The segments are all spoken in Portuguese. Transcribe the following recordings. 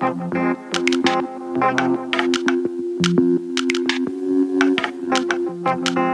Thank you.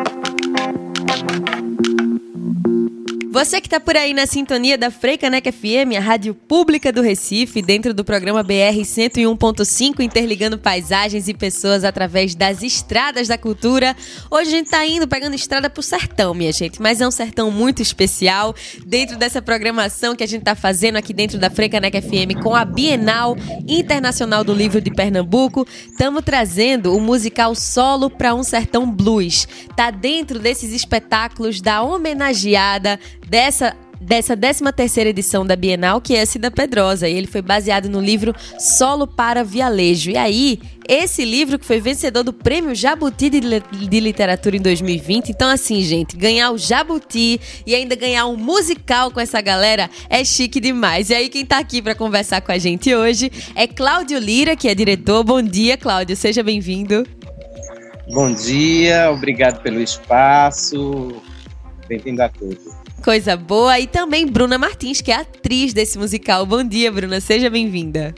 Você que está por aí na sintonia da Freicaneca FM, a rádio pública do Recife, dentro do programa BR 101.5, interligando paisagens e pessoas através das estradas da cultura. Hoje a gente está indo pegando estrada pro sertão, minha gente, mas é um sertão muito especial dentro dessa programação que a gente está fazendo aqui dentro da Freicaneca FM com a Bienal Internacional do Livro de Pernambuco. Estamos trazendo o musical solo para um sertão blues. Tá dentro desses espetáculos da homenageada dessa dessa 13 terceira edição da Bienal, que é a Cida Pedrosa, e ele foi baseado no livro Solo para Vialejo. E aí, esse livro que foi vencedor do Prêmio Jabuti de, de Literatura em 2020. Então, assim, gente, ganhar o Jabuti e ainda ganhar um musical com essa galera é chique demais. E aí, quem tá aqui para conversar com a gente hoje é Cláudio Lira, que é diretor. Bom dia, Cláudio, seja bem-vindo. Bom dia, obrigado pelo espaço. Bem-vindo a todos. Coisa boa. E também Bruna Martins, que é atriz desse musical. Bom dia, Bruna. Seja bem-vinda.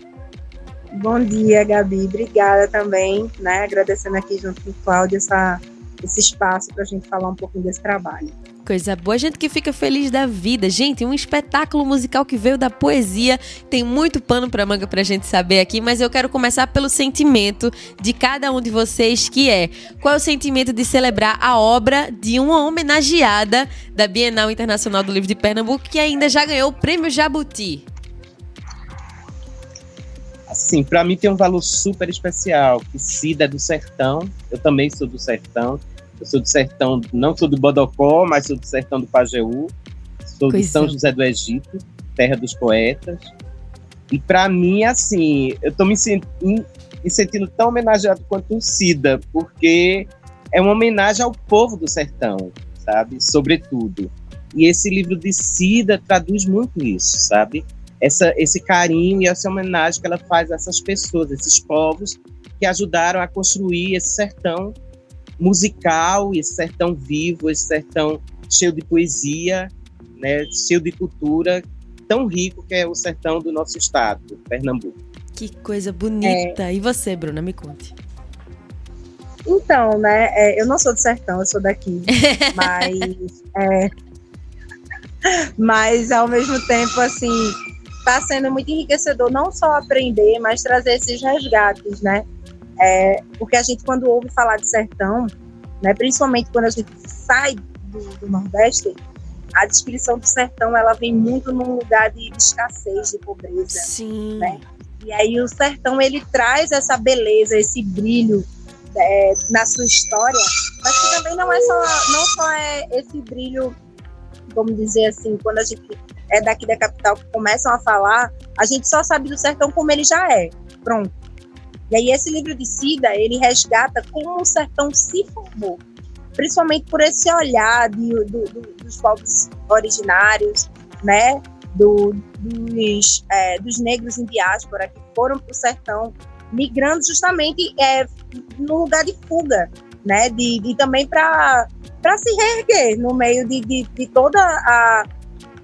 Bom dia, Gabi. Obrigada também, né? Agradecendo aqui junto com o Cláudio essa, esse espaço para a gente falar um pouquinho desse trabalho. Coisa boa, gente que fica feliz da vida. Gente, um espetáculo musical que veio da poesia. Tem muito pano pra manga pra gente saber aqui, mas eu quero começar pelo sentimento de cada um de vocês, que é qual é o sentimento de celebrar a obra de uma homenageada da Bienal Internacional do Livro de Pernambuco, que ainda já ganhou o Prêmio Jabuti. Assim, para mim tem um valor super especial, que Cida é do sertão, eu também sou do sertão, eu sou do sertão, não sou do Bodocó, mas sou do sertão do Pajeú. Sou pois de São é. José do Egito, terra dos poetas. E para mim, assim, eu tô me, sent... me sentindo tão homenageado quanto o Cida, porque é uma homenagem ao povo do sertão, sabe? Sobretudo. E esse livro de Cida traduz muito isso, sabe? Essa, esse carinho e essa homenagem que ela faz a essas pessoas, esses povos que ajudaram a construir esse sertão musical, esse sertão vivo, esse sertão cheio de poesia, né, cheio de cultura, tão rico que é o sertão do nosso estado, Pernambuco. Que coisa bonita. É... E você, Bruna, me conte. Então, né, é, eu não sou do sertão, eu sou daqui, mas, é, mas ao mesmo tempo, assim, está sendo muito enriquecedor não só aprender, mas trazer esses resgates, né? É, porque a gente, quando ouve falar de sertão, né, principalmente quando a gente sai do, do, Nordeste, a descrição do sertão ela vem muito num lugar de, escassez, de pobreza. Sim. Né? E aí o sertão ele traz essa beleza, esse brilho é, na sua história, mas que também não é só não só é esse brilho, vamos dizer assim, quando a gente é daqui da capital que começam a falar, a gente só sabe do sertão como ele já é. Pronto. E aí esse livro de Cida, ele resgata como o sertão se formou, principalmente por esse olhar de, do, do, dos povos originários, né, do, dos, é, dos negros em diáspora que foram para o sertão, migrando justamente é, no lugar de fuga, né, de, de também para se reerguer no meio de, de, de toda a,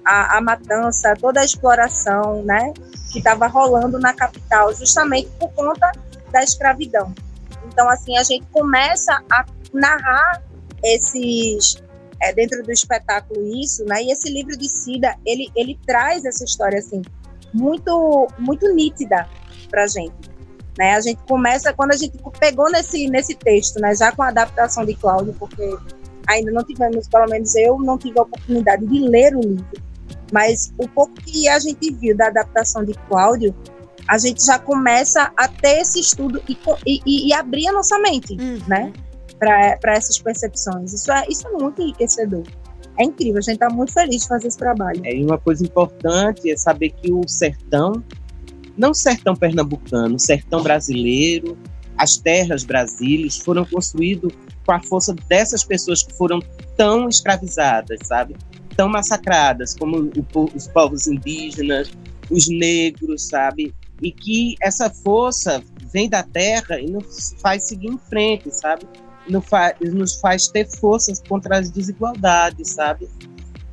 a, a matança, toda a exploração, né, que estava rolando na capital, justamente por conta da escravidão. Então, assim, a gente começa a narrar esses é, dentro do espetáculo isso, né? E esse livro de Cida, ele, ele traz essa história assim muito muito nítida para gente, né? A gente começa quando a gente pegou nesse nesse texto, né? Já com a adaptação de Cláudio, porque ainda não tivemos, pelo menos eu não tive a oportunidade de ler o livro, mas o pouco que a gente viu da adaptação de Cláudio a gente já começa a ter esse estudo e, e, e abrir a nossa mente, uhum. né? Para essas percepções. Isso é, isso é muito enriquecedor. É incrível, a gente está muito feliz de fazer esse trabalho. É, e uma coisa importante é saber que o sertão, não o sertão pernambucano, o sertão brasileiro, as terras brasileiras foram construídos com a força dessas pessoas que foram tão escravizadas, sabe? Tão massacradas, como o, os povos indígenas, os negros, sabe? e que essa força vem da terra e nos faz seguir em frente, sabe? Nos faz, nos faz ter forças contra as desigualdades, sabe?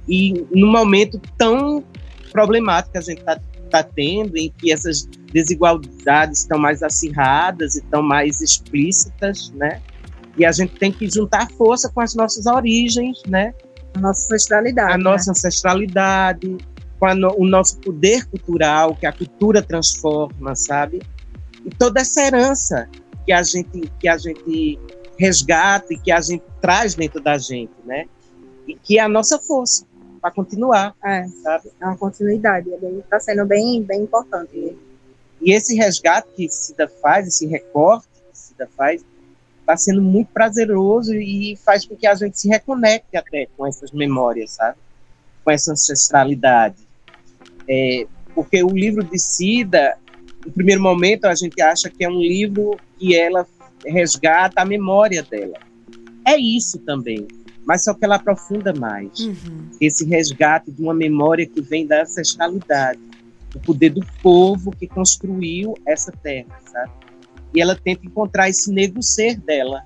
E num momento tão problemático que a gente está tá tendo, em que essas desigualdades estão mais acirradas e estão mais explícitas, né? E a gente tem que juntar força com as nossas origens, né? A nossa ancestralidade. A né? nossa ancestralidade, com no, o nosso poder cultural, que a cultura transforma, sabe? E toda essa herança que a gente, que a gente resgata e que a gente traz dentro da gente, né? E que é a nossa força para continuar, é, sabe? É uma continuidade, está é sendo bem, bem importante. Né? E esse resgate que Cida faz, esse recorte que Cida faz, está sendo muito prazeroso e faz com que a gente se reconecte até com essas memórias, sabe? Com essa ancestralidade. É, porque o livro de Cida, no primeiro momento, a gente acha que é um livro que ela resgata a memória dela. É isso também, mas só que ela aprofunda mais. Uhum. Esse resgate de uma memória que vem da ancestralidade, do poder do povo que construiu essa terra, sabe? E ela tenta encontrar esse negro ser dela,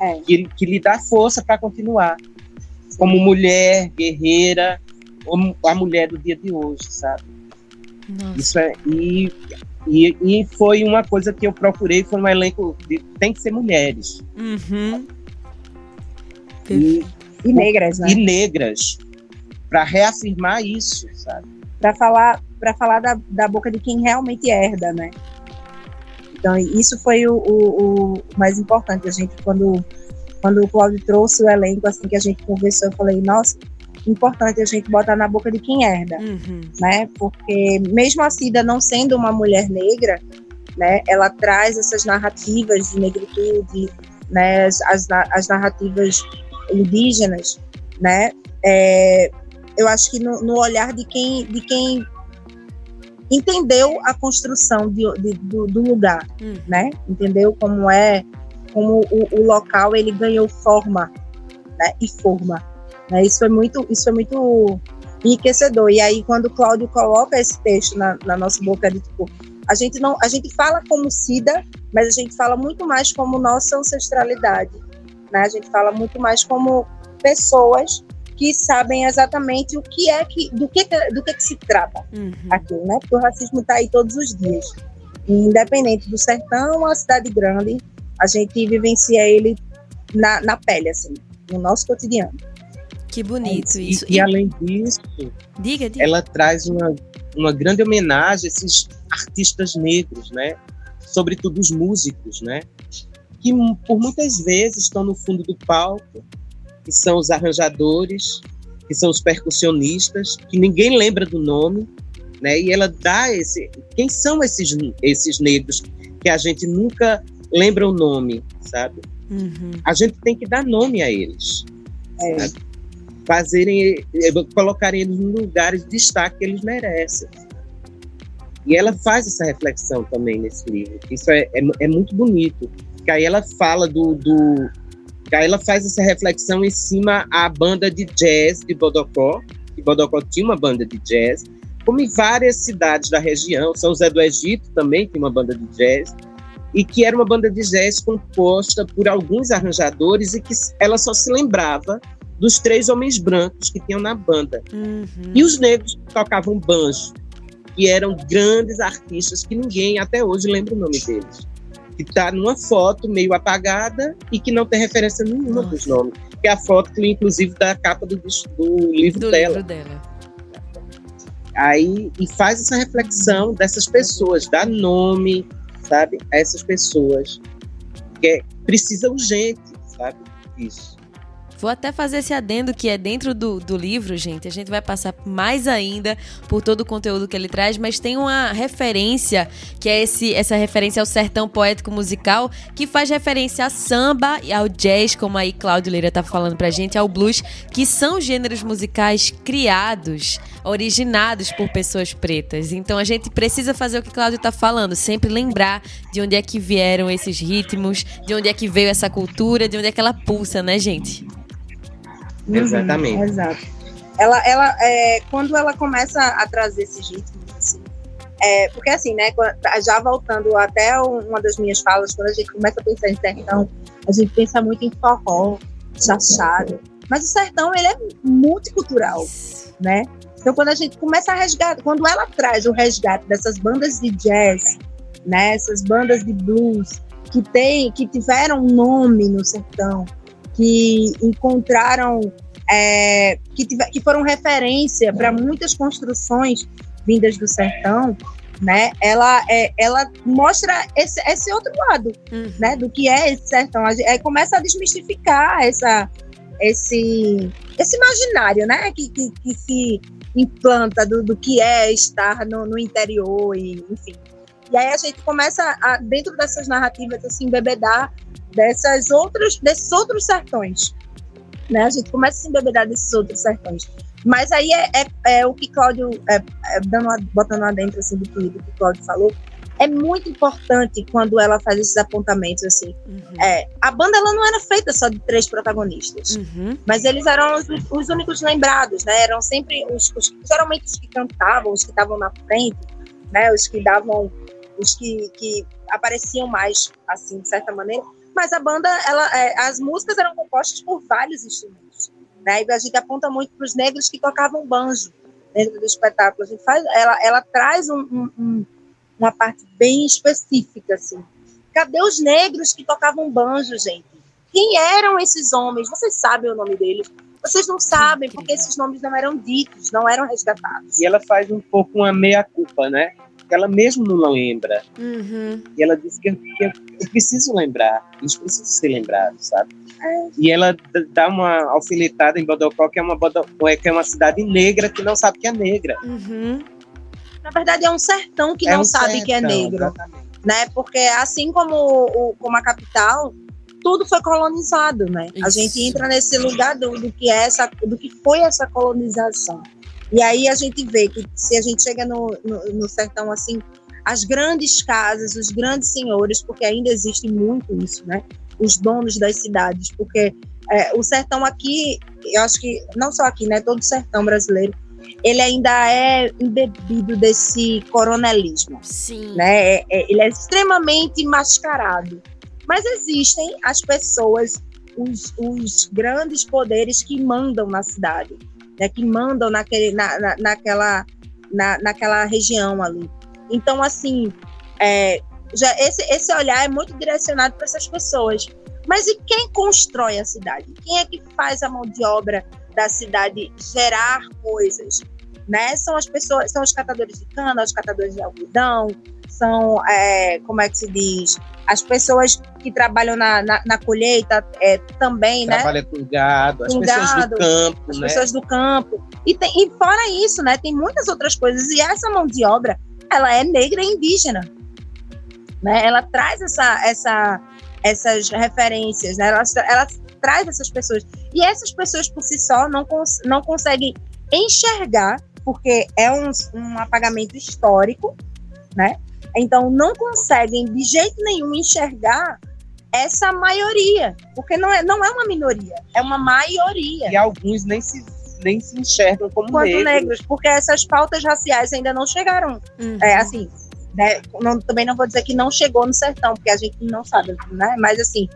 é. que, que lhe dá força para continuar, como mulher guerreira, como a mulher do dia de hoje, sabe? Nossa. Isso é e, e, e, foi uma coisa que eu procurei, foi um elenco de tem que ser mulheres. Uhum. E, e, negras, né? E negras, para reafirmar isso, sabe? Para falar, para falar da, da boca de quem realmente herda, né? Então, isso foi o, o, o, mais importante. A gente, quando, quando o Claudio trouxe o elenco, assim que a gente conversou, eu falei, nossa, importante a gente botar na boca de quem herda, uhum. né? Porque mesmo a Cida não sendo uma mulher negra, né, ela traz essas narrativas de negritude, né, as, as narrativas indígenas, né? É, eu acho que no, no, olhar de quem, de quem entendeu a construção de, de, do, do, lugar, hum. né? Entendeu como é, como o, o, local ele ganhou forma, né? E forma, né? Isso foi muito, isso foi muito enriquecedor. E aí quando o Cláudio coloca esse texto na, na nossa boca de tipo a gente não, a gente fala como Cida, mas a gente fala muito mais como nossa ancestralidade, né? A gente fala muito mais como pessoas que sabem exatamente o que é que do que do que, que se trata uhum. aqui, né? Porque o racismo está aí todos os dias, independente do sertão ou a cidade grande, a gente vivencia ele na, na pele, assim, no nosso cotidiano. Que bonito é isso. E, e, além disso, diga, diga. ela traz uma, uma grande homenagem a esses artistas negros, né? Sobretudo os músicos, né? Que por muitas vezes estão no fundo do palco, que são os arranjadores, que são os percussionistas, que ninguém lembra do nome, né? E ela dá esse, quem são esses esses negros que a gente nunca lembra o nome, sabe? Uhum. A gente tem que dar nome a eles, é. fazerem, eh, colocarem eles em lugares de destaque que eles merecem. E ela faz essa reflexão também nesse livro. Isso é, é, é muito bonito. Que aí ela fala do, do Aí ela faz essa reflexão em cima a banda de jazz de Bodocó, que Bodocó tinha uma banda de jazz, como em várias cidades da região, São José do Egito também tem uma banda de jazz, e que era uma banda de jazz composta por alguns arranjadores e que ela só se lembrava dos três homens brancos que tinham na banda. Uhum. E os negros tocavam banjo, que eram grandes artistas que ninguém até hoje lembra o nome deles que está numa foto meio apagada e que não tem referência nenhuma Nossa. dos nomes. Que é a foto, inclusive, da capa do, do livro do dela. Livro dela. Aí, e faz essa reflexão dessas pessoas, dá nome, sabe, a essas pessoas. Que é, precisa urgente, sabe, isso. Vou até fazer esse adendo que é dentro do, do livro, gente. A gente vai passar mais ainda por todo o conteúdo que ele traz, mas tem uma referência, que é esse, essa referência ao sertão poético musical, que faz referência a samba e ao jazz, como aí Cláudio Leira tá falando pra gente, ao blues, que são gêneros musicais criados, originados por pessoas pretas. Então a gente precisa fazer o que Cláudio tá falando, sempre lembrar de onde é que vieram esses ritmos, de onde é que veio essa cultura, de onde é que ela pulsa, né, gente? Uhum, Exatamente. Exato. Ela, ela é, quando ela começa a trazer esses ritmos, assim, é, porque assim, né, já voltando até uma das minhas falas, quando a gente começa a pensar em sertão, a gente pensa muito em forró, chachado, mas o sertão, ele é multicultural, né? Então, quando a gente começa a resgatar, quando ela traz o resgate dessas bandas de jazz, né, essas bandas de blues que tem, que tiveram um nome no sertão, que encontraram, é, que, tiver, que foram referência para muitas construções vindas do sertão, né? Ela, é, ela mostra esse, esse outro lado, uhum. né? Do que é esse sertão. Aí começa a desmistificar essa, esse, esse imaginário, né? Que, que, que se implanta do, do que é estar no, no interior e enfim. E aí a gente começa a, dentro dessas narrativas assim embebedar dessas outras desses outros sertões, né? A gente começa a se embebedar desses outros sertões. Mas aí é, é, é o que Cláudio, é, é dando, botando lá dentro assim, do, que, do que Cláudio falou, é muito importante quando ela faz esses apontamentos assim. Uhum. É, a banda ela não era feita só de três protagonistas, uhum. mas eles eram os, os, únicos lembrados, né? Eram sempre os, os, geralmente os que cantavam, os que estavam na frente, né? Os que davam, os que, que apareciam mais, assim, de certa maneira. Mas a banda, ela, é, as músicas eram compostas por vários instrumentos. Né? E a gente aponta muito para os negros que tocavam banjo dentro do espetáculo. A gente faz, ela, ela traz um, um, um, uma parte bem específica, assim. Cadê os negros que tocavam banjo, gente? Quem eram esses homens? Vocês sabem o nome deles? Vocês não sabem, porque esses nomes não eram ditos, não eram resgatados. E ela faz um pouco uma meia-culpa, né? Que ela mesmo não lembra. Uhum. E ela diz que, que eu preciso lembrar, eles precisam ser lembrados, sabe? É. E ela dá uma alfinetada em Bodocó, que é uma, que é uma cidade negra que não sabe que é negra. Uhum. Na verdade, é um sertão que é não um sabe sertão, que é negro. Né? Porque assim como, o, como a capital, tudo foi colonizado, né? Isso. A gente entra nesse lugar do, do, que é essa, do que foi essa colonização. E aí a gente vê que se a gente chega no, no, no sertão assim, as grandes casas, os grandes senhores, porque ainda existe muito isso, né? Os donos das cidades, porque é, o sertão aqui, eu acho que não só aqui, né? Todo o sertão brasileiro, ele ainda é embebido desse coronelismo. Sim. Né? É, é, ele é extremamente mascarado. Mas existem as pessoas, os, os grandes poderes que mandam na cidade né, que mandam naquele, na, na, naquela, na, naquela região ali. Então, assim, é, já esse, esse olhar é muito direcionado para essas pessoas. Mas e quem constrói a cidade? Quem é que faz a mão de obra da cidade gerar coisas? Né? São as pessoas, são os catadores de cana, os catadores de algodão, são, é, como é que se diz, as pessoas que trabalham na, na, na colheita é, também, Trabalha né? com gado, as com pessoas gado, do campo, as né? pessoas do campo. E, tem, e fora isso, né, tem muitas outras coisas. E essa mão de obra, ela é negra e indígena. Né? Ela traz essa, essa, essas referências, né? ela, ela traz essas pessoas. E essas pessoas por si só não, cons não conseguem enxergar, porque é um, um apagamento histórico, né? Então, não conseguem de jeito nenhum enxergar essa maioria, porque não é, não é uma minoria, é uma maioria. E alguns nem se, nem se enxergam como Quanto negros. negros. porque essas pautas raciais ainda não chegaram. Uhum. É, assim, né, não, também não vou dizer que não chegou no sertão, porque a gente não sabe, né? Mas assim,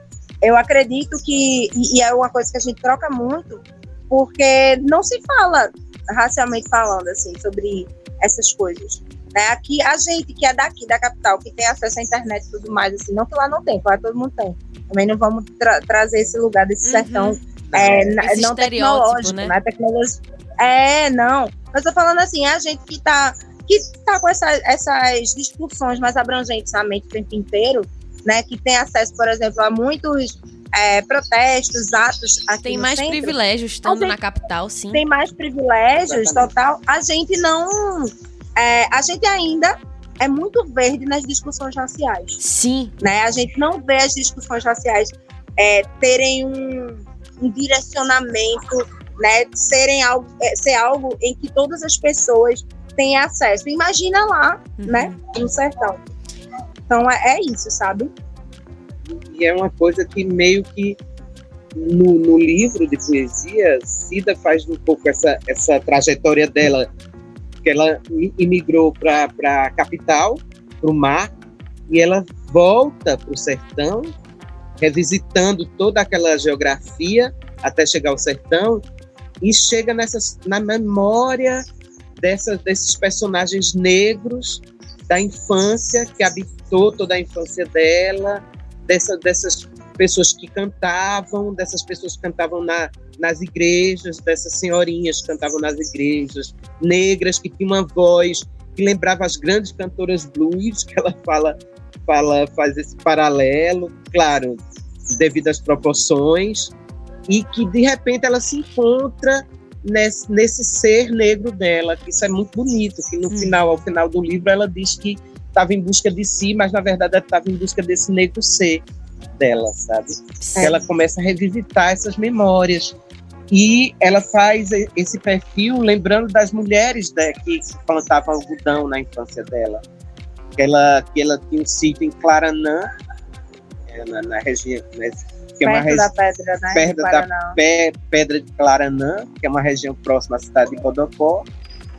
eu acredito que, e, e é uma coisa que a gente troca muito, porque não se fala racialmente falando assim sobre essas coisas. Né? Aqui, a gente que é daqui, da capital, que tem acesso à internet e tudo mais, assim, não que lá não tem, claro, todo mundo tem. Também não vamos tra trazer esse lugar desse uhum. sertão é, esse não tecnológico, né? né? Tecnologia. É, não. Mas tô falando assim, a gente que tá, que tá com essa, essas discussões mais abrangentes na mente o tempo inteiro, né? Que tem acesso, por exemplo, a muitos é, protestos, atos aqui Tem mais centro, privilégios estando na capital, sim. Tem mais privilégios, Exatamente. total. A gente não é, a gente ainda é muito verde nas discussões raciais. Sim. Né? A gente não vê as discussões raciais é, terem um, um, direcionamento, né? Serem algo, é, ser algo em que todas as pessoas têm acesso. Imagina lá, uhum. né? No sertão. Então é, é, isso, sabe? E é uma coisa que meio que no, no livro de poesia, Cida faz um pouco essa, essa trajetória dela que ela imigrou para a capital, para o mar, e ela volta para o sertão, revisitando toda aquela geografia até chegar ao sertão, e chega nessas, na memória dessa, desses personagens negros da infância, que habitou toda a infância dela, dessa, dessas pessoas que cantavam, dessas pessoas que cantavam na, nas igrejas, dessas senhorinhas que cantavam nas igrejas, negras, que tinham uma voz que lembrava as grandes cantoras blues, que ela fala, fala faz esse paralelo, claro, devido às proporções, e que de repente ela se encontra nesse, nesse ser negro dela, que isso é muito bonito, que no hum. final, ao final do livro, ela diz que estava em busca de si, mas na verdade ela estava em busca desse negro ser dela, sabe? É. Ela começa a revisitar essas memórias e ela faz esse perfil lembrando das mulheres né, que plantavam algodão na infância dela. Ela, que ela tinha um sítio em Claranã, é, na, na região. Né, que é uma da pedra, né? Perto da pé, pedra de Claranã, que é uma região próxima à cidade de Bodocó,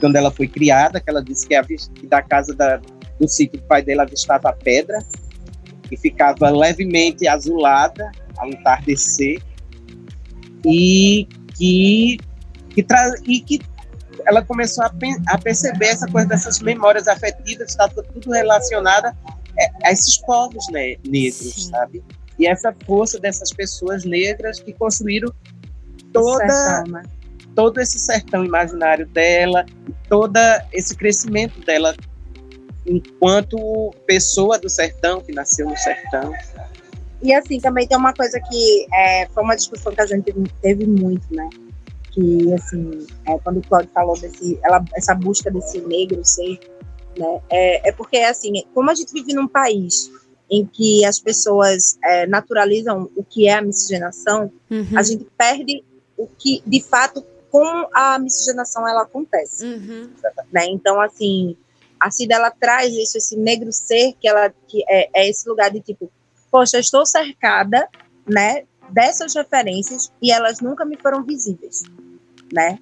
onde ela foi criada, que ela disse que, a, que da casa da, do sítio do pai dela avistava a pedra, que ficava levemente azulada ao entardecer, e que, que tra e que ela começou a, a, perceber essa coisa dessas memórias afetivas, está tudo relacionada a esses povos né, negros, Sim. sabe? E essa força dessas pessoas negras que construíram toda, né? todo esse sertão imaginário dela, todo esse crescimento dela enquanto pessoa do sertão, que nasceu no sertão. E assim, também tem uma coisa que é, foi uma discussão que a gente teve muito, né? Que, assim, é, quando o Claudio falou desse, ela, essa busca desse negro ser, né? É, é porque, assim, como a gente vive num país em que as pessoas é, naturalizam o que é a miscigenação, uhum. a gente perde o que, de fato, com a miscigenação ela acontece. Uhum. Né? Então, assim, a Cida, ela traz isso, esse negro ser, que, ela, que é, é esse lugar de tipo, poxa, estou cercada, né, dessas referências e elas nunca me foram visíveis, né?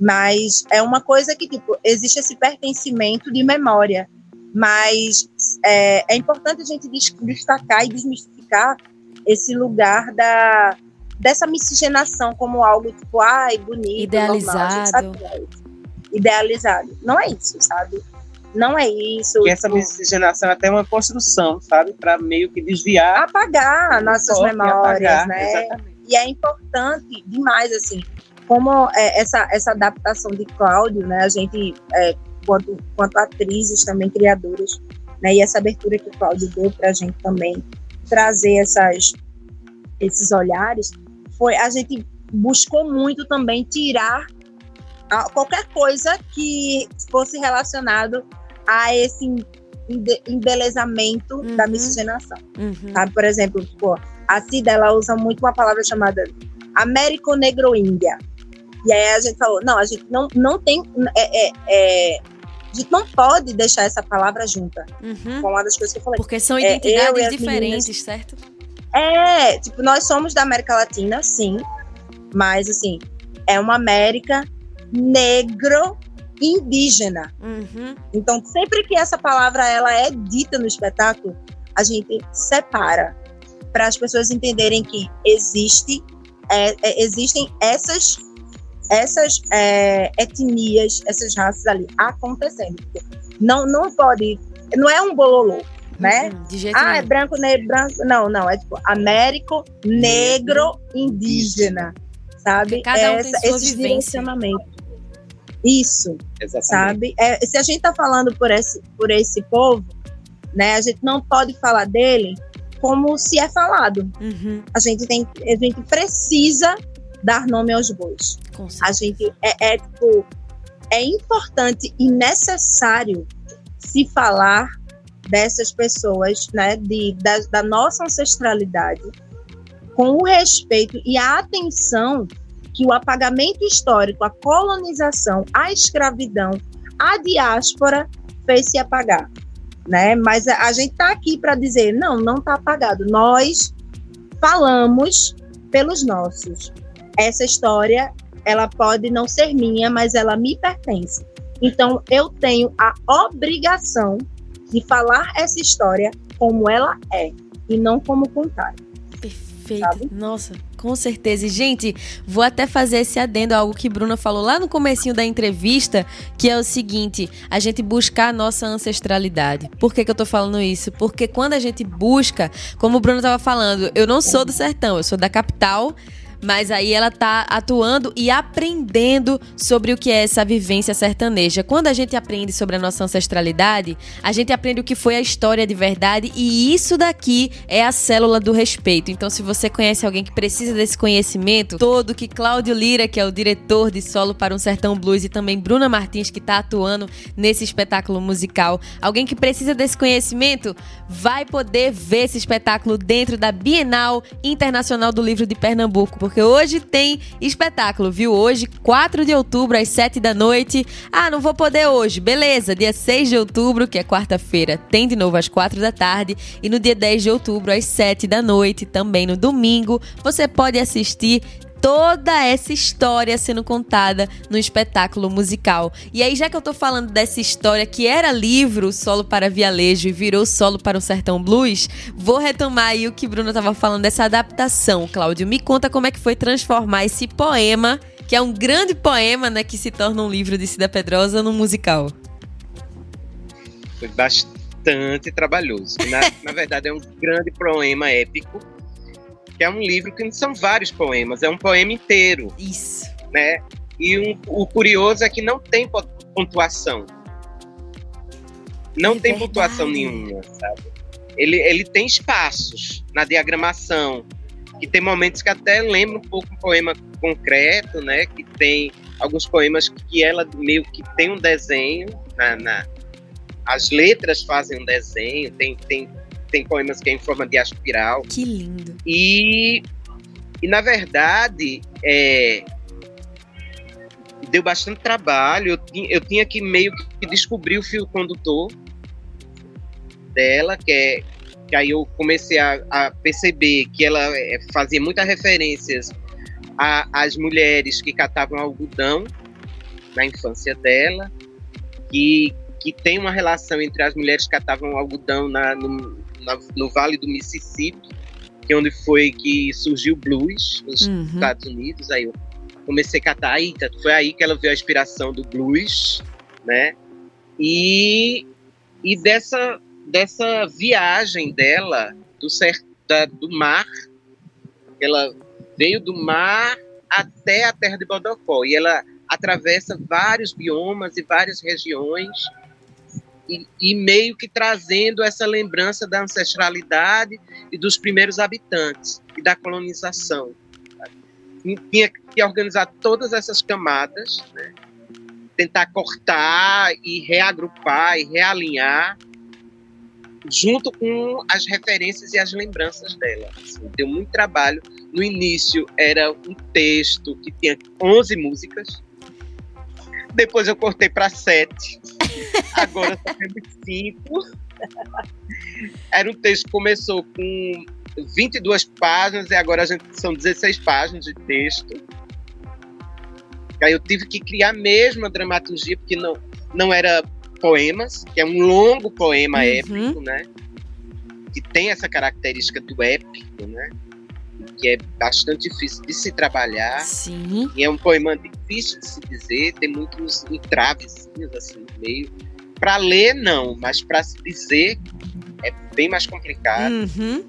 Mas é uma coisa que, tipo, existe esse pertencimento de memória, mas é, é importante a gente destacar e desmistificar esse lugar da, dessa miscigenação como algo, tipo, ai, bonito, idealizado. Normal, idealizado. Não é isso, sabe? Não é isso. Que essa miscigenação é até uma construção, sabe? Para meio que desviar. Apagar nossas memórias, apagar, né? Exatamente. E é importante demais, assim, como é, essa, essa adaptação de Cláudio, né? A gente, é, quanto, quanto atrizes também, criadoras, né? E essa abertura que o Cláudio deu para a gente também trazer essas, esses olhares, foi a gente buscou muito também tirar qualquer coisa que fosse relacionado a esse embelezamento uhum. da miscigenação. Uhum. Sabe? Por exemplo, tipo, a Cida ela usa muito uma palavra chamada Américo-Negro-Índia. E aí a gente falou, não, a gente não, não tem. É, é, é, a gente não pode deixar essa palavra junta. Uhum. Com uma das coisas que eu falei. Porque são é, identidades diferentes, meninas, certo? É, tipo, nós somos da América Latina, sim. Mas, assim, é uma América negro indígena. Uhum. Então, sempre que essa palavra ela é dita no espetáculo, a gente separa para as pessoas entenderem que existe, é, é, existem essas essas é, etnias, essas raças ali acontecendo. Não, não pode, não é um bololô, né? Uhum, de jeito ah, é branco, negro, branco. Não, não, é tipo Américo, negro, indígena, sabe? Cada um Essa, tem sua esses vivência. Isso, Exatamente. sabe? É, se a gente está falando por esse, por esse povo, né, a gente não pode falar dele como se é falado. Uhum. A gente tem, a gente precisa dar nome aos bois. A gente é, é, tipo, é importante e necessário se falar dessas pessoas, né, de, da, da nossa ancestralidade, com o respeito e a atenção que o apagamento histórico, a colonização, a escravidão, a diáspora fez se apagar, né? Mas a, a gente está aqui para dizer, não, não está apagado. Nós falamos pelos nossos. Essa história, ela pode não ser minha, mas ela me pertence. Então, eu tenho a obrigação de falar essa história como ela é e não como contar. Perfeito. Sabe? Nossa, com certeza. E, gente, vou até fazer esse adendo, algo que Bruna falou lá no comecinho da entrevista, que é o seguinte, a gente buscar a nossa ancestralidade. Por que, que eu tô falando isso? Porque quando a gente busca, como o Bruno tava falando, eu não sou do sertão, eu sou da capital, mas aí ela tá atuando e aprendendo sobre o que é essa vivência sertaneja. Quando a gente aprende sobre a nossa ancestralidade, a gente aprende o que foi a história de verdade e isso daqui é a célula do respeito. Então, se você conhece alguém que precisa desse conhecimento todo, que Cláudio Lira, que é o diretor de Solo para um Sertão Blues, e também Bruna Martins, que está atuando nesse espetáculo musical, alguém que precisa desse conhecimento, vai poder ver esse espetáculo dentro da Bienal Internacional do Livro de Pernambuco, porque hoje tem espetáculo, viu? Hoje, 4 de outubro, às 7 da noite. Ah, não vou poder hoje. Beleza, dia 6 de outubro, que é quarta-feira, tem de novo às 4 da tarde. E no dia 10 de outubro, às 7 da noite, também no domingo, você pode assistir toda essa história sendo contada no espetáculo musical. E aí, já que eu tô falando dessa história que era livro, solo para Vialejo, e virou solo para o Sertão Blues, vou retomar aí o que Bruno tava falando dessa adaptação. Cláudio, me conta como é que foi transformar esse poema, que é um grande poema, né, que se torna um livro de Cida Pedrosa, num musical. Foi bastante trabalhoso. Na, na verdade, é um grande poema épico que é um livro que não são vários poemas, é um poema inteiro. Isso. Né? E um, o curioso é que não tem pontuação. Não é tem verdade. pontuação nenhuma, sabe? Ele, ele tem espaços na diagramação, que tem momentos que até lembra um pouco um poema concreto, né? Que tem alguns poemas que ela meio que tem um desenho na, na as letras fazem um desenho, tem, tem tem poemas que é em forma de aspiral. Que lindo. E, e na verdade, é, deu bastante trabalho. Eu tinha, eu tinha que meio que descobrir o fio condutor dela, que é que aí eu comecei a, a perceber que ela é, fazia muitas referências às mulheres que catavam algodão na infância dela, que, que tem uma relação entre as mulheres que catavam algodão na, no, na, no Vale do Mississippi, que é onde foi que surgiu o blues nos uhum. Estados Unidos. Aí eu comecei a catar, aí, foi aí que ela veio a inspiração do blues, né? E, e dessa, dessa viagem dela do, da, do mar, ela veio do mar até a terra de Bodocó, e ela atravessa vários biomas e várias regiões, e, e, meio que trazendo essa lembrança da ancestralidade e dos primeiros habitantes e da colonização. Tinha que organizar todas essas camadas, né? tentar cortar e reagrupar e realinhar junto com as referências e as lembranças dela. Assim, deu muito trabalho. No início era um texto que tinha 11 músicas, depois eu cortei para sete. Agora só temos cinco. Era um texto que começou com 22 páginas e agora a gente são 16 páginas de texto. Aí eu tive que criar mesmo a dramaturgia, porque não, não era poemas, que é um longo poema uhum. épico, né? Que tem essa característica do épico, né? Que é bastante difícil de se trabalhar. Sim. E é um poema difícil de se dizer, tem muitos entraves assim no meio. Para ler, não, mas para se dizer é bem mais complicado. Uhum.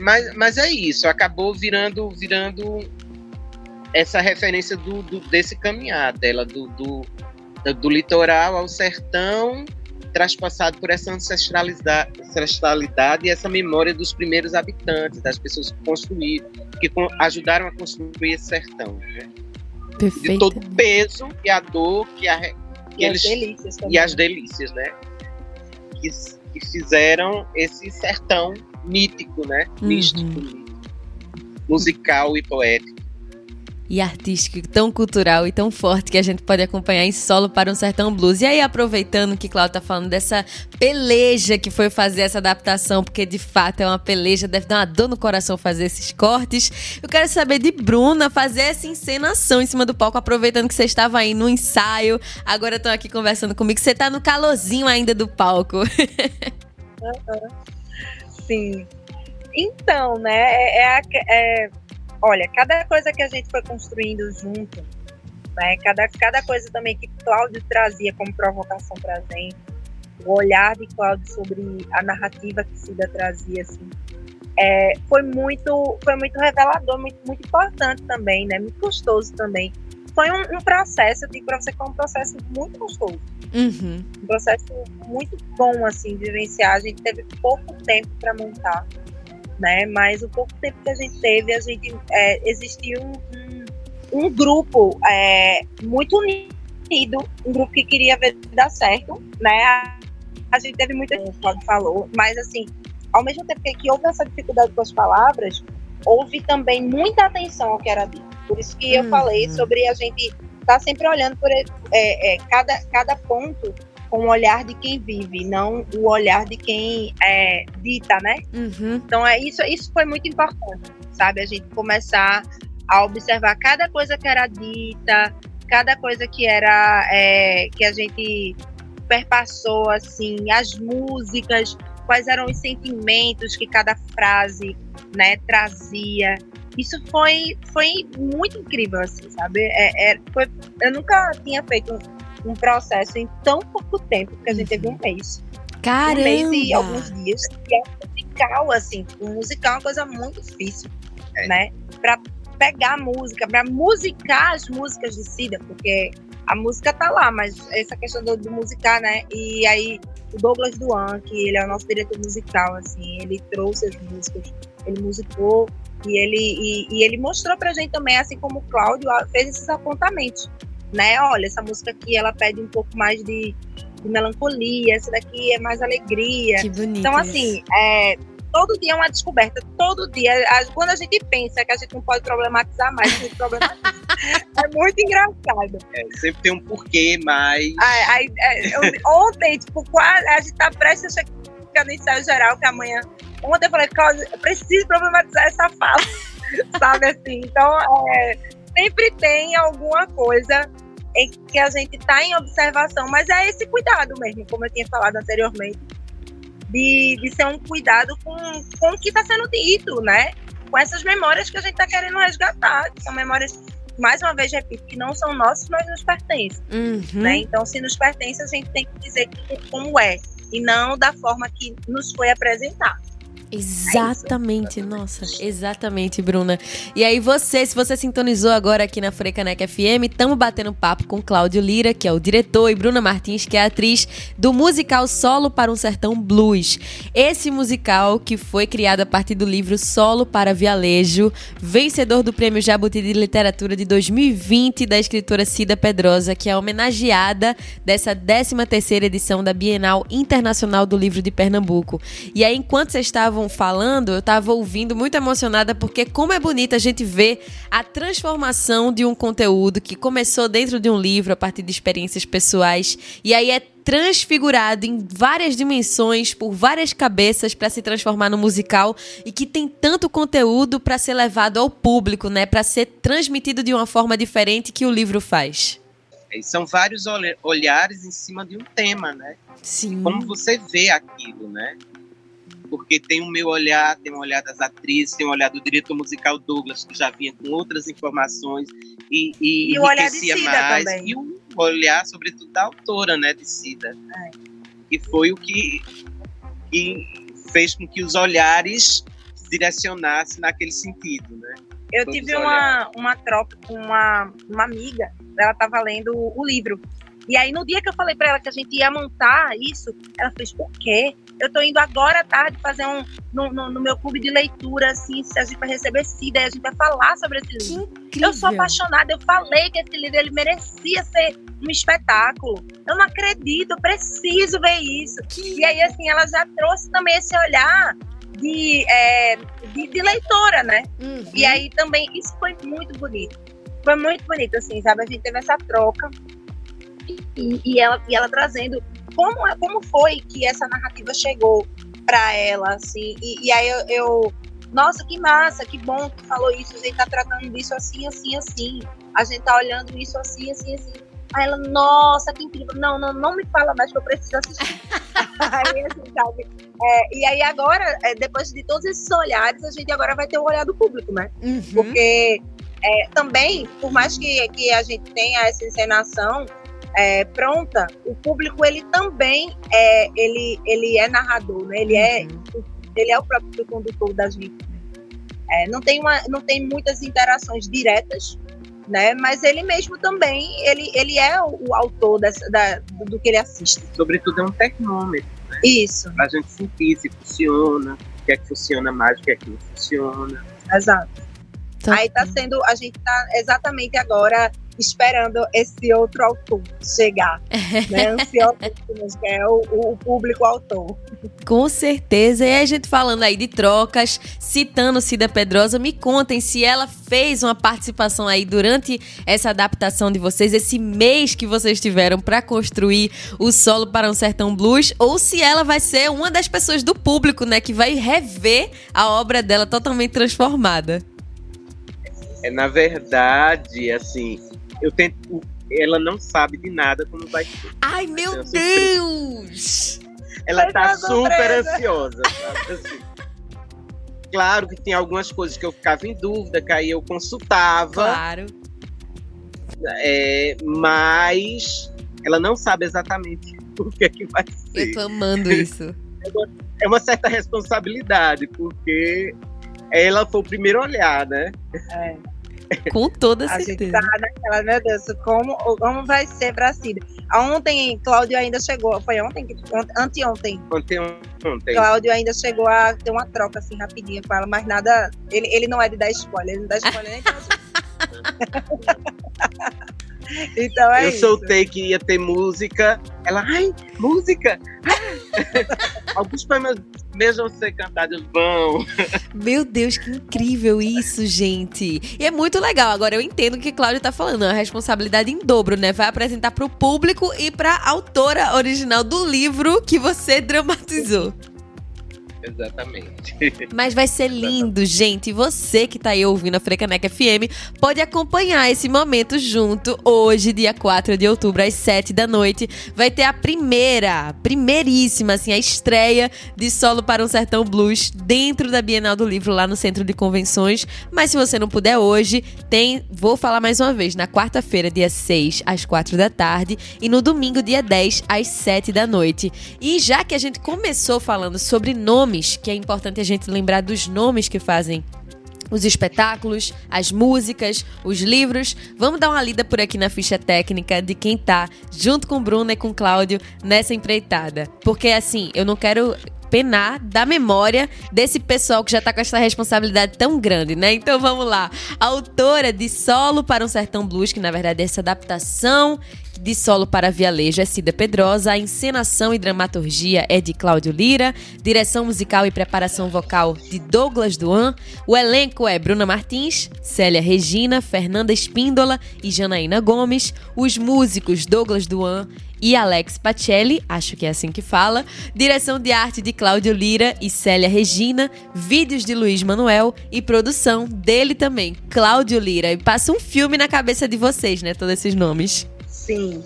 Mas, mas é isso, acabou virando virando essa referência do, do desse caminhar dela, do, do, do litoral ao sertão traspassado por essa ancestralidade, ancestralidade e essa memória dos primeiros habitantes, das pessoas que construíram, que ajudaram a construir esse sertão. Né? Perfeito. De todo o peso e a dor que, a, que e eles, as delícias também. e as delícias, né? Que, que fizeram esse sertão mítico, né? Uhum. Místico, musical e poético e artístico, tão cultural e tão forte que a gente pode acompanhar em solo para um sertão blues. E aí, aproveitando que Cláudio tá falando dessa peleja que foi fazer essa adaptação, porque de fato é uma peleja, deve dar uma dor no coração fazer esses cortes. Eu quero saber de Bruna fazer essa encenação em cima do palco, aproveitando que você estava aí no ensaio, agora estão aqui conversando comigo. Você tá no calorzinho ainda do palco. Sim. Então, né, é, é, é, olha, cada coisa que a gente foi construindo junto, né, cada, cada coisa também que Cláudio trazia como provocação para a gente, o olhar de Cláudio sobre a narrativa que Cida trazia, assim, é, foi muito foi muito revelador, muito, muito importante também, né, muito gostoso também. Foi um, um processo, eu digo para você que foi um processo muito gostoso. Uhum. Um processo muito bom, assim, de vivenciar. A gente teve pouco tempo para montar né? Mas o pouco tempo que a gente teve, a gente é, existiu um, um, grupo é, muito unido, um grupo que queria ver dar certo, né? A, a gente teve muita gente, o falou, mas assim, ao mesmo tempo que houve essa dificuldade com as palavras, houve também muita atenção ao que era dito. Por isso que eu uhum. falei sobre a gente estar tá sempre olhando por é, é, cada, cada ponto com o olhar de quem vive, não o olhar de quem é, dita, né? Uhum. Então é isso, isso foi muito importante, sabe? A gente começar a observar cada coisa que era dita, cada coisa que era é, que a gente perpassou, assim, as músicas, quais eram os sentimentos que cada frase, né, trazia. Isso foi, foi muito incrível, assim, sabe? É, é, foi, eu nunca tinha feito um processo em tão pouco tempo, porque a gente teve um mês. Caramba! Um mês e alguns dias. E é musical, assim. O musical é uma coisa muito difícil, é. né? Pra pegar a música, pra musicar as músicas de Cida, porque a música tá lá, mas essa questão do, do musicar, né? E aí o Douglas Duan, que ele é o nosso diretor musical, assim, ele trouxe as músicas, ele musicou e ele, e, e ele mostrou pra gente também, assim como o Cláudio fez esses apontamentos né? Olha, essa música aqui ela pede um pouco mais de, de melancolia, essa daqui é mais alegria. Que bonito. Então, assim, é, todo dia é uma descoberta. Todo dia, quando a gente pensa que a gente não pode problematizar mais, a gente problematiza. é muito engraçado. É, sempre tem um porquê, mas. Aí, é, ontem, tipo, quase, a gente tá prestes a chegar no ensaio geral, que amanhã. Ontem eu falei, Cláudia, eu preciso problematizar essa fala. Sabe assim? Então, é, sempre tem alguma coisa em que a gente está em observação, mas é esse cuidado mesmo, como eu tinha falado anteriormente, de, de ser um cuidado com, com o que está sendo dito, né? Com essas memórias que a gente está querendo resgatar, que são memórias, mais uma vez, repito, que não são nossas, mas nos pertencem. Uhum. Né? Então, se nos pertence, a gente tem que dizer como é, e não da forma que nos foi apresentado. Exatamente, é nossa, exatamente, Bruna. E aí você, se você sintonizou agora aqui na Frecanec FM, estamos batendo papo com Cláudio Lira, que é o diretor, e Bruna Martins, que é atriz do musical Solo para um Sertão Blues. Esse musical que foi criado a partir do livro Solo para Vialejo, vencedor do Prêmio Jabuti de Literatura de 2020 da escritora Cida Pedrosa, que é homenageada dessa 13ª edição da Bienal Internacional do Livro de Pernambuco. E aí, enquanto vocês estavam estavam falando, eu estava ouvindo muito emocionada porque como é bonita a gente ver a transformação de um conteúdo que começou dentro de um livro a partir de experiências pessoais e aí é transfigurado em várias dimensões por várias cabeças para se transformar no musical e que tem tanto conteúdo para ser levado ao público, né, para ser transmitido de uma forma diferente que o livro faz. E são vários olhares em cima de um tema, né? Sim. Como você vê aquilo, né? Porque tem o meu olhar, tem o olhar das atrizes, tem o olhar do diretor musical Douglas, que já vinha com outras informações e, e, e o olhar de Cida mais. Também. E o olhar, sobretudo, da autora, né, de Cida. É. Que foi o que, que fez com que os olhares se direcionassem naquele sentido, né? Eu tive uma, uma troca com uma, uma amiga, ela estava lendo o livro. E aí, no dia que eu falei para ela que a gente ia montar isso, ela fez, por quê? Eu tô indo agora à tarde fazer um no, no, no meu clube de leitura, assim, se a gente vai receber Cida e a gente vai falar sobre esse livro. Eu sou apaixonada, eu falei que esse livro ele merecia ser um espetáculo. Eu não acredito, eu preciso ver isso. Que... E aí, assim, ela já trouxe também esse olhar de, é, de, de, leitora, né? Uhum. E aí também, isso foi muito bonito. Foi muito bonito, assim, sabe? A gente teve essa troca e, e, ela, e ela trazendo como, é, como foi que essa narrativa chegou para ela, assim, e, e aí eu, eu, nossa, que massa, que bom que falou isso, a gente tá tratando disso assim, assim, assim, a gente tá olhando isso assim, assim, assim. Aí ela, nossa, que incrível, não, não, não me fala mais que eu preciso assistir. aí, assim, sabe? É, e aí agora, é, depois de todos esses olhares, a gente agora vai ter o olhar do público, né? Uhum. Porque é, também, por mais que, que a gente tenha essa encenação é, pronta, o público ele também é, ele, ele é narrador, né? Ele é, uhum. ele é o próprio condutor da gente. É, não, tem uma, não tem muitas interações diretas, né? Mas ele mesmo também, ele, ele é o, o autor dessa, da, do que ele assiste. Sobretudo é um termômetro. Né? Isso. Pra gente sentir se funciona, o que é que funciona mais, o que é que não funciona. Exato. Tá. Aí tá sendo, a gente tá exatamente agora esperando esse outro autor chegar, né? Ansiosíssimos, que é o, o, público autor. Com certeza. E a gente falando aí de trocas, citando Cida Pedrosa, me contem se ela fez uma participação aí durante essa adaptação de vocês, esse mês que vocês tiveram para construir o solo para um sertão blues, ou se ela vai ser uma das pessoas do público, né, que vai rever a obra dela totalmente transformada. É, na verdade, assim, eu tento. Ela não sabe de nada como vai ser. Ai, meu Deus! Ela tá super ansiosa, sabe? Assim. Claro que tem algumas coisas que eu ficava em dúvida, que aí eu consultava. Claro. É, mas ela não sabe exatamente o que é que vai ser. Eu tô amando isso. É uma, é uma certa responsabilidade, porque ela foi o primeiro olhar, né? É. Com toda a certeza. A gente tá naquela, meu Deus, como, como vai ser pra Cida? Ontem, Cláudio ainda chegou, foi ontem? Anteontem. Ontem. Cláudio ainda chegou a ter uma troca assim rapidinha com ela, mas nada. Ele, ele não é de dar spoiler, ele não dá spoiler nem pra Então é Eu isso. soltei que ia ter música. Ela, ai, música! Alguns poemas mesmo ser cantados vão. Meu Deus, que incrível isso, gente. E é muito legal. Agora eu entendo o que Cláudio tá falando. É uma responsabilidade em dobro, né? Vai apresentar pro público e pra autora original do livro que você dramatizou. Exatamente. Mas vai ser lindo, gente. E você que tá aí ouvindo a Frecaneca FM pode acompanhar esse momento junto. Hoje, dia 4 de outubro, às 7 da noite, vai ter a primeira, primeiríssima, assim, a estreia de Solo para um Sertão Blues dentro da Bienal do Livro, lá no Centro de Convenções. Mas se você não puder hoje, tem, vou falar mais uma vez, na quarta-feira, dia 6, às 4 da tarde, e no domingo, dia 10, às 7 da noite. E já que a gente começou falando sobre nome nomes, que é importante a gente lembrar dos nomes que fazem os espetáculos, as músicas, os livros. Vamos dar uma lida por aqui na ficha técnica de quem tá junto com Bruna e com Cláudio nessa empreitada. Porque assim, eu não quero penar da memória desse pessoal que já tá com essa responsabilidade tão grande, né? Então vamos lá. A autora de Solo para um Sertão Blues, que na verdade é essa adaptação de solo para vialejo é Cida Pedrosa, a encenação e dramaturgia é de Cláudio Lira, direção musical e preparação vocal de Douglas Duan, o elenco é Bruna Martins, Célia Regina, Fernanda Espíndola e Janaína Gomes, os músicos Douglas Duan e Alex Pacelli, acho que é assim que fala, direção de arte de Cláudio Lira e Célia Regina, vídeos de Luiz Manuel e produção dele também, Cláudio Lira. E passa um filme na cabeça de vocês, né, todos esses nomes. Sim.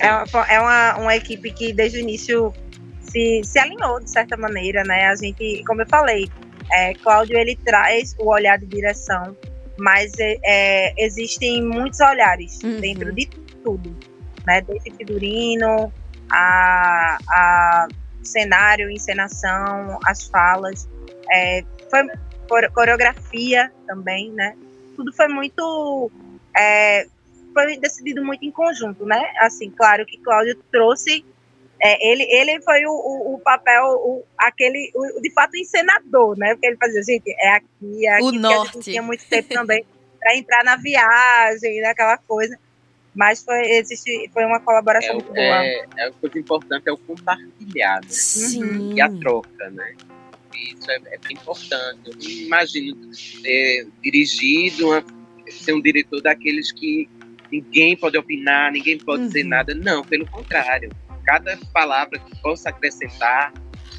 É, uma, é uma, uma equipe que desde o início se, se alinhou de certa maneira, né? A gente, como eu falei, é, Cláudio ele traz o olhar de direção, mas é, é existem muitos olhares uhum. dentro de tudo, né? Desde figurino, a, a cenário, encenação, as falas, é, foi coreografia também, né? Tudo foi muito é, foi decidido muito em conjunto, né? Assim, claro que Cláudio trouxe é, ele, ele foi o, o, o papel, o, aquele, o, de fato, encenador, né? Porque ele fazia, gente, é aqui, é aqui, o norte. a gente tinha muito tempo também para entrar na viagem, naquela coisa. Mas foi, existe, foi uma colaboração é, muito boa. É, é, a coisa importante é o compartilhar, né? Sim. E a troca, né? Isso é, é bem importante. Eu imagino é, dirigir uma, ser um diretor daqueles que ninguém pode opinar, ninguém pode uhum. dizer nada. Não, pelo contrário. Cada palavra que possa acrescentar,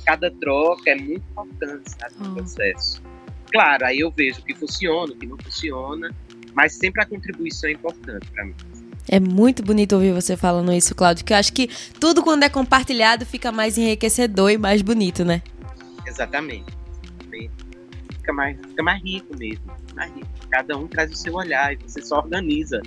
cada troca é muito importante sabe, no uhum. processo. Claro, aí eu vejo o que funciona, o que não funciona, mas sempre a contribuição é importante para mim. É muito bonito ouvir você falando isso, Cláudio, que eu acho que tudo quando é compartilhado fica mais enriquecedor e mais bonito, né? Exatamente. Fica mais, fica mais rico mesmo. Mais rico. Cada um traz o seu olhar e você só organiza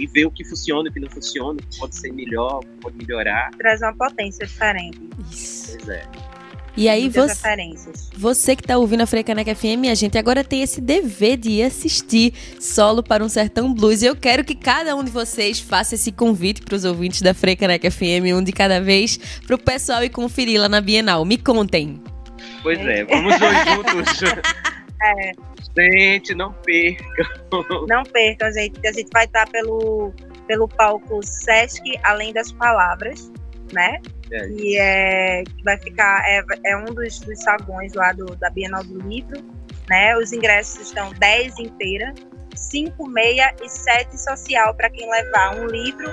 e, vê o que funciona e o que não funciona, o que pode ser melhor, o que pode melhorar. Traz uma potência diferente. Isso. Pois é. E aí você, você que está ouvindo a Frecaneca FM, a gente agora tem esse dever de assistir Solo para um Sertão Blues. E eu quero que cada um de vocês faça esse convite para os ouvintes da Frecaneca FM, um de cada vez, para o pessoal ir conferir lá na Bienal. Me contem. Pois é, vamos dois juntos. é. Gente, não percam. Não percam, gente. A gente vai estar pelo, pelo palco Sesc Além das Palavras, né? É. E é, vai ficar, é, é um dos, dos sagões lá do, da Bienal do Livro, né? Os ingressos estão 10 inteira, 5 meia e 7 social para quem levar um livro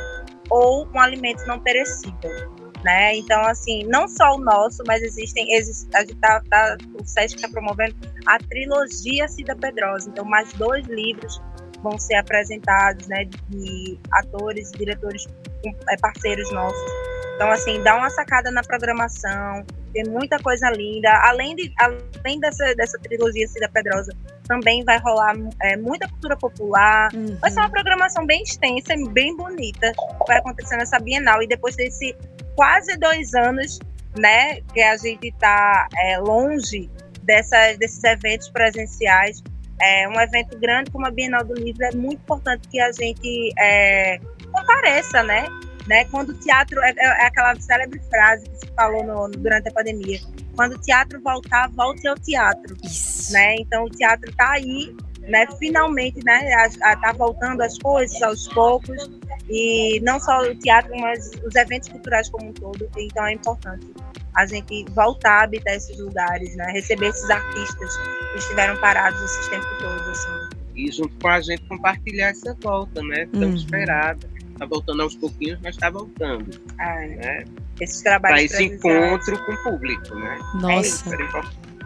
ou um alimento não perecível. Né? Então, assim, não só o nosso, mas existem, existe, a gente tá, tá o SESC está promovendo a trilogia Cida Pedrosa. Então, mais dois livros vão ser apresentados, né, de atores diretores é, parceiros nossos então, assim, dá uma sacada na programação, tem muita coisa linda. Além, de, além dessa, dessa trilogia Cida Pedrosa, também vai rolar é, muita cultura popular. Uhum. Vai ser uma programação bem extensa, bem bonita, vai acontecer nessa Bienal. E depois desse quase dois anos, né, que a gente está é, longe dessas, desses eventos presenciais, é, um evento grande como a Bienal do Livro é muito importante que a gente é, compareça, né? né? Quando o teatro é, é, aquela célebre frase que se falou no, durante a pandemia. Quando o teatro voltar, volte ao teatro, Isso. né? Então o teatro está aí, né? Finalmente, né? Está voltando as coisas aos poucos e não só o teatro, mas os eventos culturais como um todo. Então é importante a gente voltar a habitar esses lugares, né? Receber esses artistas que estiveram parados esses tempos todos, assim. E junto com a gente compartilhar essa volta, né? Tão uhum. esperada Tá voltando aos pouquinhos, mas está voltando. Ah, né? Esses trabalhos. Para esse encontro com o público, né? Nossa. É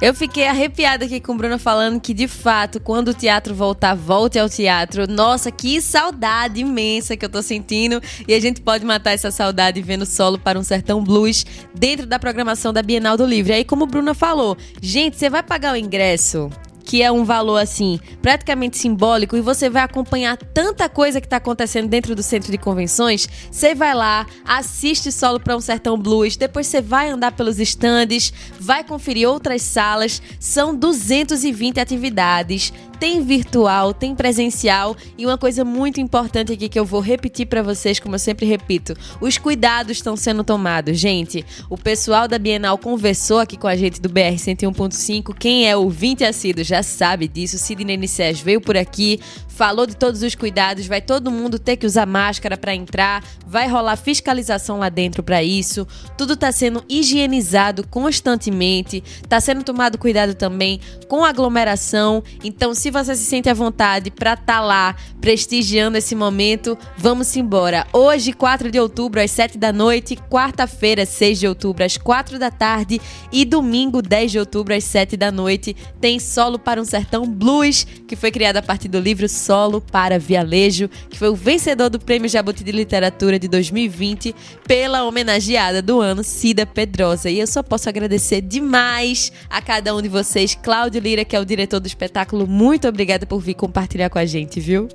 eu fiquei arrepiada aqui com o Bruno falando que, de fato, quando o teatro voltar, volte ao teatro. Nossa, que saudade imensa que eu tô sentindo. E a gente pode matar essa saudade vendo solo para um sertão blues dentro da programação da Bienal do Livre. Aí, como o Bruno falou, gente, você vai pagar o ingresso? Que é um valor assim praticamente simbólico e você vai acompanhar tanta coisa que está acontecendo dentro do centro de convenções, você vai lá, assiste solo para um sertão blues, depois você vai andar pelos estandes, vai conferir outras salas, são 220 atividades, tem virtual, tem presencial e uma coisa muito importante aqui que eu vou repetir para vocês, como eu sempre repito, os cuidados estão sendo tomados, gente. O pessoal da Bienal conversou aqui com a gente do BR 101.5. Quem é ouvinte assíduo já sabe disso. Sidney Nicés veio por aqui, falou de todos os cuidados, vai todo mundo ter que usar máscara para entrar, vai rolar fiscalização lá dentro para isso. Tudo está sendo higienizado constantemente, está sendo tomado cuidado também com aglomeração. Então, se você se sente à vontade para estar tá lá prestigiando esse momento, vamos embora. Hoje, 4 de outubro, às 7 da noite, quarta-feira, 6 de outubro, às 4 da tarde e domingo, 10 de outubro, às 7 da noite, tem Solo para um Sertão Blues, que foi criado a partir do livro solo para Vialejo, que foi o vencedor do Prêmio Jabuti de Literatura de 2020 pela homenageada do ano, Cida Pedrosa. E eu só posso agradecer demais a cada um de vocês. Cláudio Lira, que é o diretor do espetáculo, muito obrigada por vir compartilhar com a gente, viu?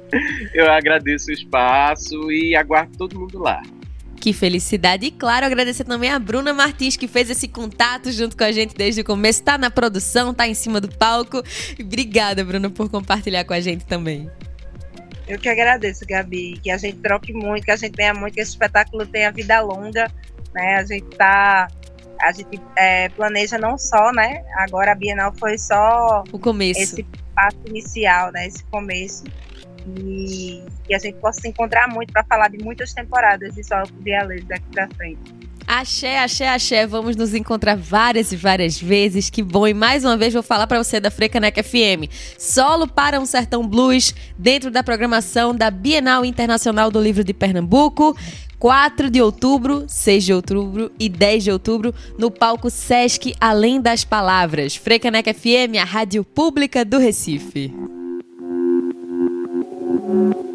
Eu agradeço o espaço e aguardo todo mundo lá. Que felicidade. E claro, agradecer também a Bruna Martins, que fez esse contato junto com a gente desde o começo. Tá na produção, tá em cima do palco. Obrigada, Bruna, por compartilhar com a gente também. Eu que agradeço, Gabi, que a gente troque muito, que a gente tenha muito, que esse espetáculo tenha vida longa, né? A gente tá. A gente é, planeja não só, né? Agora a Bienal foi só o começo. Esse passo inicial, né? Esse começo e a gente possa se encontrar muito para falar de muitas temporadas de Solo Podia Ler daqui para frente. Axé, axé, axé. Vamos nos encontrar várias e várias vezes. Que bom. E mais uma vez vou falar para você da Frecaneca FM. Solo para um Sertão Blues dentro da programação da Bienal Internacional do Livro de Pernambuco. 4 de outubro, 6 de outubro e 10 de outubro no palco Sesc Além das Palavras. Frecaneca FM, a rádio pública do Recife. Thank you.